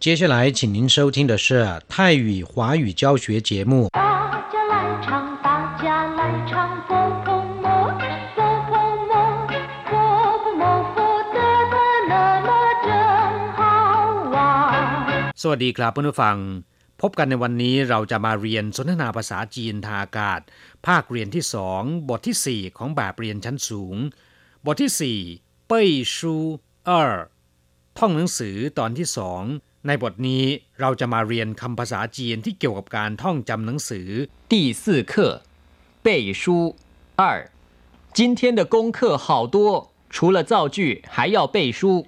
接下来，请您收听的是泰语华语教学节目。大家来唱，大家来唱，佛婆摩，佛婆摩，佛婆摩，佛得得乐乐真好玩。 สวัสดีครับเพื่อนผู้ฟัง พบกันในวันนี้เราจะมาเรียนสนทนาภาษาจีนทางอากาศ ภาคเรียนที่สองบทที่ 4 ของแบบเรียนชั้นสูง บทที่ 4 เป้ยชูเออท่องหนังสือตอนที่สอง ในบทนี้เราจะมาเรียนคำภาษาจีนที่เกี่ยวกับการท่องจำหนังสือ 第四课背书二。今天的功课好多，除了造句还要背书，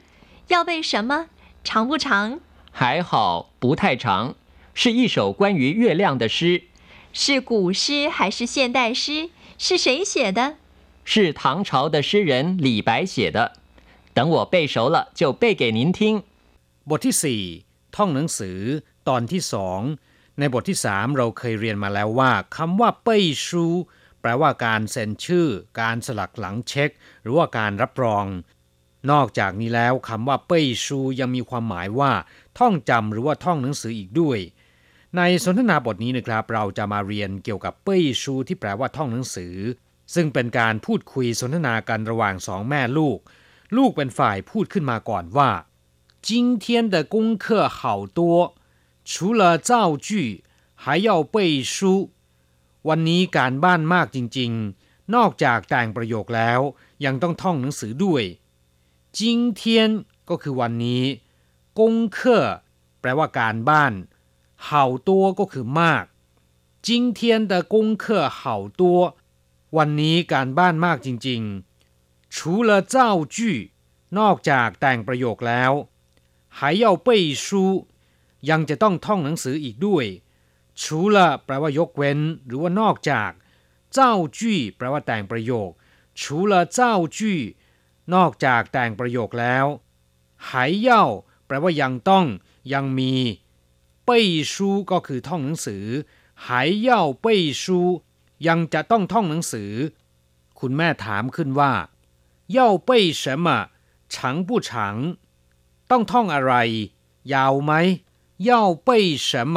要背什么？长不长？还好不太长，是一首关于月亮的诗，是古诗还是现代诗？是谁写的？是唐朝的诗人李白写的。等我背熟了就背给您听。 บทที่ 4 ท่องหนังสือตอนที่สองในบทที่ 3 เราเคยเรียนมาแล้วว่าคำว่าเป้ยชู แปลว่าการเซ็นชื่อ การสลักหลังเช็ค หรือว่าการรับรอง นอกจากนี้แล้วคำว่าเป้ยชูยังมีความหมายว่า ท่องจำหรือว่าท่องหนังสืออีกด้วย ในสนทนาบทนี้นะครับเราจะมาเรียนเกี่ยวกับเป้ยชูที่แปลว่าท่องหนังสือ ซึ่งเป็นการพูดคุยสนทนากันระหว่างสองแม่ลูก ลูกเป็นฝ่ายพูดขึ้นมาก่อนว่า 今天的功课好多，除了造句，还要背书。วันนี้การบ้านมากจริงๆ นอกจากแต่งประโยคแล้ว ยังต้องท่องหนังสือด้วย今天ก็คือวันนี้กงเคอแปลว่าการบ้าน好多ก็คือมาก今天的功课好多วันนี้การบ้านมากจริงๆ除了造句นอกจากแต่งประโยคแล้ว 还要背书ยังจะต้องท่องหนังสืออีกด้วย除了แปลว่ายกเว้น หรือว่านอกจาก造句แปลว่าแต่งประโยค除了造句นอกจากแต่งประโยคแล้ว还要แปลว่ายังต้อง ยังมี背书ก็คือท่องหนังสือ还要背书ยังจะต้องท่องหนังสือ คุณแม่ถามขึ้นว่า要背什么长不长 ต้องท่องอะไร ยาวไหม要背什么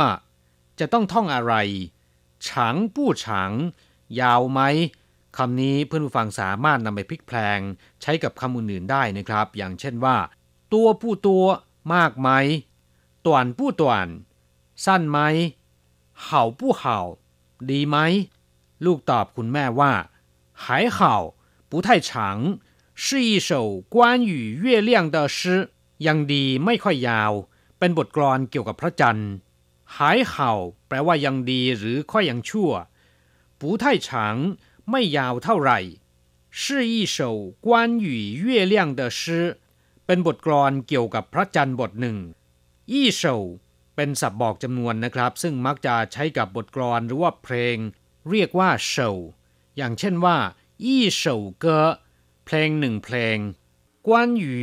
จะต้องท่องอะไรฉางผู้ฉางยาวไหมคำนี้เพื่อนผู้ฟังสามารถนำไปพลิกแพลง ใช้กับคำอื่นๆได้นะครับ อย่างเช่นว่า ตัวผู้ตัว มากไหมต่วนผู้ต่วนสั้นไหมเห่าผู้เห่า ดีไหม ลูกตอบคุณแม่ว่า还好不太长是一首关于月亮的诗 ยังดีไม่ค่อยยาว เป็นบทกลอนเกี่ยวกับพระจันทร์หายเห่าแปลว่ายังดีหรือค่อยยังชั่วปูไทฉางไม่ยาวเท่าไหร่是一首关于月亮的诗เป็นบทกลอนเกี่ยวกับพระจันทร์บทหนึ่งอี้เฉาเป็นศัพท์บอกจำนวนนะครับ ซึ่งมักจะใช้กับบทกลอนหรือว่าเพลง เรียกว่าเฉาอย่างเช่นว่าอี้เฉาเกอเพลงหนึ่งเพลงกวนหยู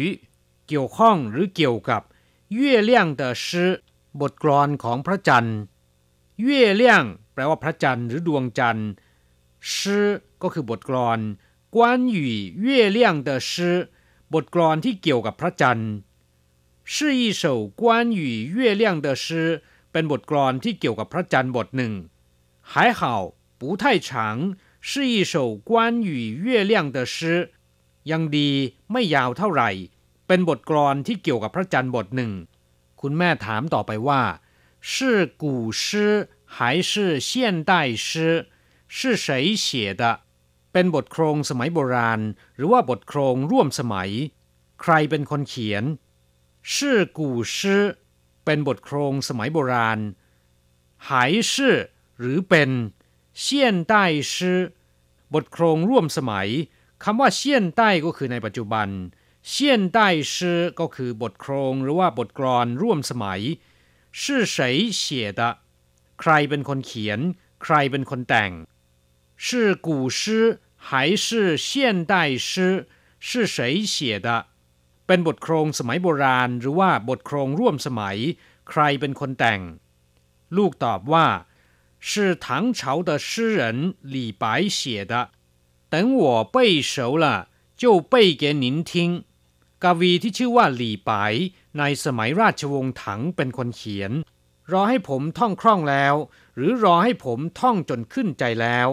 เกี่ยวข้องหรือเกี่ยวกับ月亮的诗บทกลอนของพระจันทร์月亮แปลว่าพระจันทร์หรือดวงจันทร์诗ก็คือบทกลอน关于月亮的诗บทกลอนที่เกี่ยวกับพระจันทร์是一首关于月亮的诗เป็นบทกลอนที่เกี่ยวกับพระจันทร์บทหนึ่ง还好不太长是一首关于月亮的诗ยังดีไม่ยาวเท่าไหร่ เป็นบทกลอนที่เกี่ยวกับพระจันทร์บทหนึ่ง คุณแม่ถามต่อไปว่า是古诗还是现代诗是谁写的เป็นบทโครงสมัยโบราณ หรือว่าบทโครงร่วมสมัย ใครเป็นคนเขียน是古诗เป็นบทโครงสมัยโบราณ还是หรือเป็น现代诗บทโครงร่วมสมัยคำว่าเซียนใต้ก็คือในปัจจุบัน เซียนใต้ชื่อก็คือบทโครงหรือว่าบทกลอนร่วมสมัย是谁写的ใครเป็นคนเขียน ใครเป็นคนแต่ง是古诗还是现代诗是谁写的เป็นบทโครงสมัยโบราณ หรือว่าบทโครงร่วมสมัย ใครเป็นคนแต่ง ลูกตอบว่า是唐朝的诗人李白写的等我背熟了就背给您听 กวีที่ชื่อว่าหลี่ปายในสมัยราชวงศ์ถังเป็นคนเขียน รอให้ผมท่องคล่องแล้ว หรือรอให้ผมท่องจนขึ้นใจแล้ว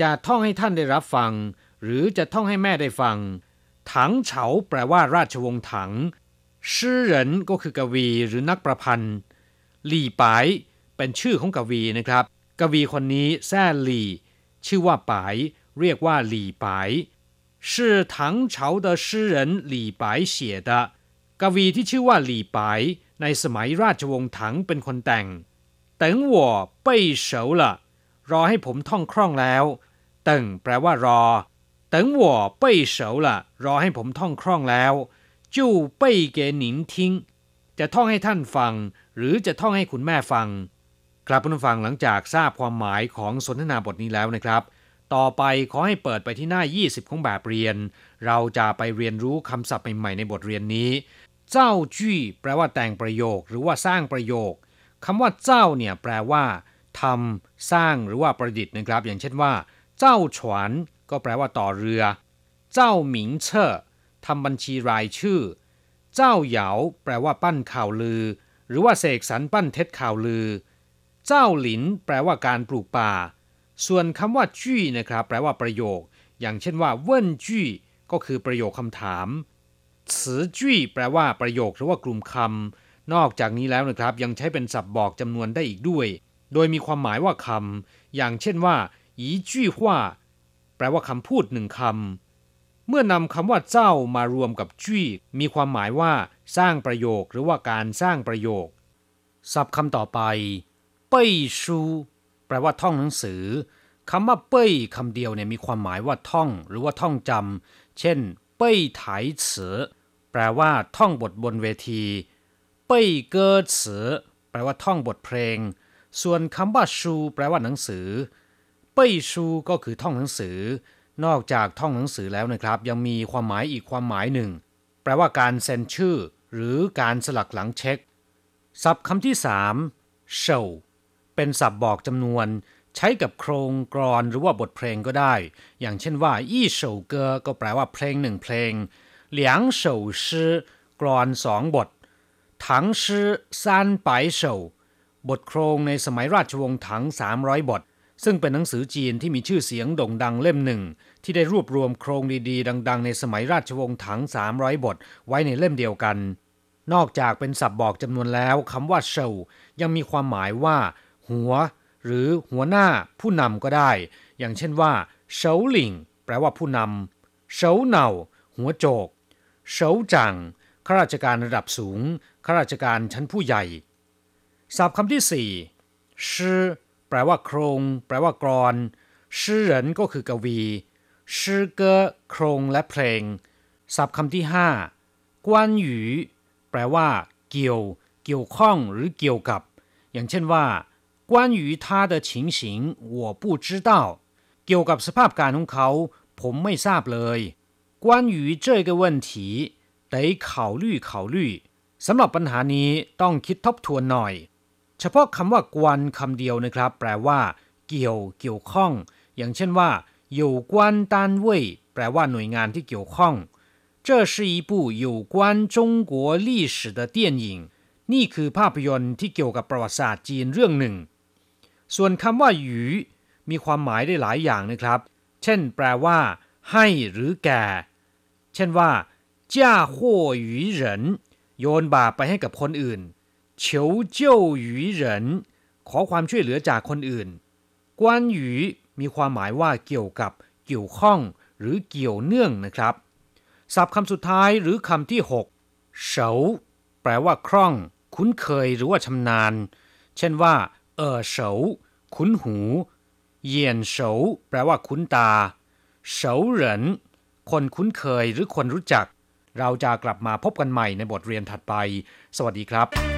จะท่องให้ท่านได้รับฟัง หรือจะท่องให้แม่ได้ฟัง ถังเฉาแปลว่าราชวงศ์ถังชื่อเหรินก็คือกวีหรือนักประพันธ์ หลี่ปายเป็นชื่อของกวีนะครับ กวีคนนี้แซ่หลี่ ชื่อว่าปาย เรียกว่าหลี่ปาย 是唐朝的诗人李白写的กวีที่ชื่อว่าหลี่ปาย ในสมัยราชวงศ์ถังเป็นคนแต่ง等我背熟了รอให้ผมท่องคล่องแล้วตึงแปลว่ารอ等我背熟了รอให้ผมท่องคล่องแล้ว就背给您听จะท่องให้ท่านฟัง หรือจะท่องให้คุณแม่ฟัง ครับผู้ฟังหลังจากทราบความหมายของสนทนาบทนี้แล้วนะครับ ต่อไปขอให้เปิดไปที่หน้า 20 ของแบบเรียน เราจะไปเรียนรู้คำศัพท์ใหม่ๆในบทเรียนนี้ เจ้าจี้ แปลว่าแต่งประโยคหรือว่าสร้างประโยคคำว่าเจ้าเนี่ยแปลว่าทำสร้างหรือว่าประดิษฐ์นะครับ อย่างเช่นว่า เจ้าฉวนก็แปลว่าต่อเรือ เจ้าหมิงเชอทำบัญชีรายชื่อ เจ้าเหยาแปลว่าปั้นข่าวลือ หรือว่าเสกสรรปั้นเท็จข่าวลือ เจ้าหลิน แปลว่าการปลูกป่า ส่วนคำว่าจี้นะครับ แปลว่าประโยค อย่างเช่นว่าเว่นจี้ก็คือประโยคคำถาม词จี้แปลว่าประโยคหรือว่ากลุ่มคำนอกจากนี้แล้วนะครับ ยังใช้เป็นศัพท์บอกจำนวนได้อีกด้วย โดยมีความหมายว่าคำอย่างเช่นว่าอีจี้ว่าแปลว่าคำพูดหนึ่งคำเมื่อนำคำว่าเจ้ามารวมกับจี้มีความหมายว่า สร้างประโยคหรือว่าการสร้างประโยค ศัพท์คำต่อไป เป้ยชู แปลว่าท่องหนังสือคำว่าเป้ยคำเดียวเนี่ยมีความหมายว่าท่อง หรือว่าท่องจำเช่น เป้ยไถเสือแปลว่าท่องบทบนเวที เป้ยเกอเสือแปลว่าท่องบทเพลง ส่วนคำว่าชู แปลว่าหนังสือ เป้ยชูก็คือท่องหนังสือ นอกจากท่องหนังสือแล้วนะครับ ยังมีความหมายอีกความหมายหนึ่ง แปลว่าการเซ็นชื่อ หรือการสลักหลังเช็คศัพท์คำที่สามเฉา เป็นศัพท์บอกจำนวน ใช้กับโครงกรอนหรือว่าบทเพลงก็ได้ อย่างเช่นว่าอี้เฉาเกอก็แปลว่าเพลงหนึ่งเพลงเหลียงเฉาชื่อกรอนสองบทถังชื่อซานไปเฉาบทโครงในสมัยราชวงศ์ถัง 300 บท ซึ่งเป็นหนังสือจีนที่มีชื่อเสียงโด่งดังเล่มหนึ่ง ที่ได้รวบรวมโครงดีๆ ดัง ๆ ในสมัยราชวงศ์ถัง 300 บท ไว้ในเล่มเดียวกัน นอกจากเป็นศัพท์บอกจำนวนแล้วคำว่าเฉายังมีความหมายว่า หัว หรือหัวหน้าผู้นำก็ได้ อย่างเช่นว่าเฉาหลิงแปลว่าผู้นำเฉาเหน่า หัวโจกเฉาจังข้าราชการระดับสูงข้าราชการชั้นผู้ใหญ่ศัพท์คำที่สี่ชื่อแปลว่าโครง แปลว่ากรอนชื่อเหรินก็คือกวีชื่อเกอโครงและเพลงศัพท์คำที่ห้ากวนหยูแปลว่า เกี่ยว เกี่ยวข้องหรือเกี่ยวกับ อย่างเช่นว่า 关于他的情形我不知道เกี่ยวกับสภาพการของเขา ผมไม่ทราบเลย关于这个问题得考虑考虑สำหรับปัญหานี้ต้องคิดทบทวนหน่อย เฉพาะคำว่ากวนคำเดียวนะครับ แปลว่า เกี่ยว เกี่ยวข้อง อย่างเช่นว่า有关单位แปลว่าหน่วยงานที่เกี่ยวข้อง这是一部有关中国历史的电影นี่คือภาพยนตร์ที่เกี่ยวกับประวัติศาสตร์จีนเรื่องหนึ่ง ส่วนคำว่าหยูมีความหมายได้หลายอย่างนะครับ เช่น แปลว่า ให้หรือแก่ เช่นว่าจ้าหัวหยูเหรินโยนบาปไปให้กับคนอื่นเฉียวเจ้าหยูเหรินขอความช่วยเหลือจากคนอื่น กวนหยูมีความหมายว่าเกี่ยวกับ เกี่ยวข้อง หรือเกี่ยวเนื่องนะครับ ศัพท์คำสุดท้ายหรือคำที่หกเฉาแปลว่าคล่อง คุ้นเคยหรือว่าชำนาญ เช่นว่า เออเฉาคุ้นหู เยียนเฉาแปลว่าคุ้นตาเฉาเหรินคนคุ้นเคยหรือคนรู้จัก เราจะกลับมาพบกันใหม่ในบทเรียนถัดไป สวัสดีครับ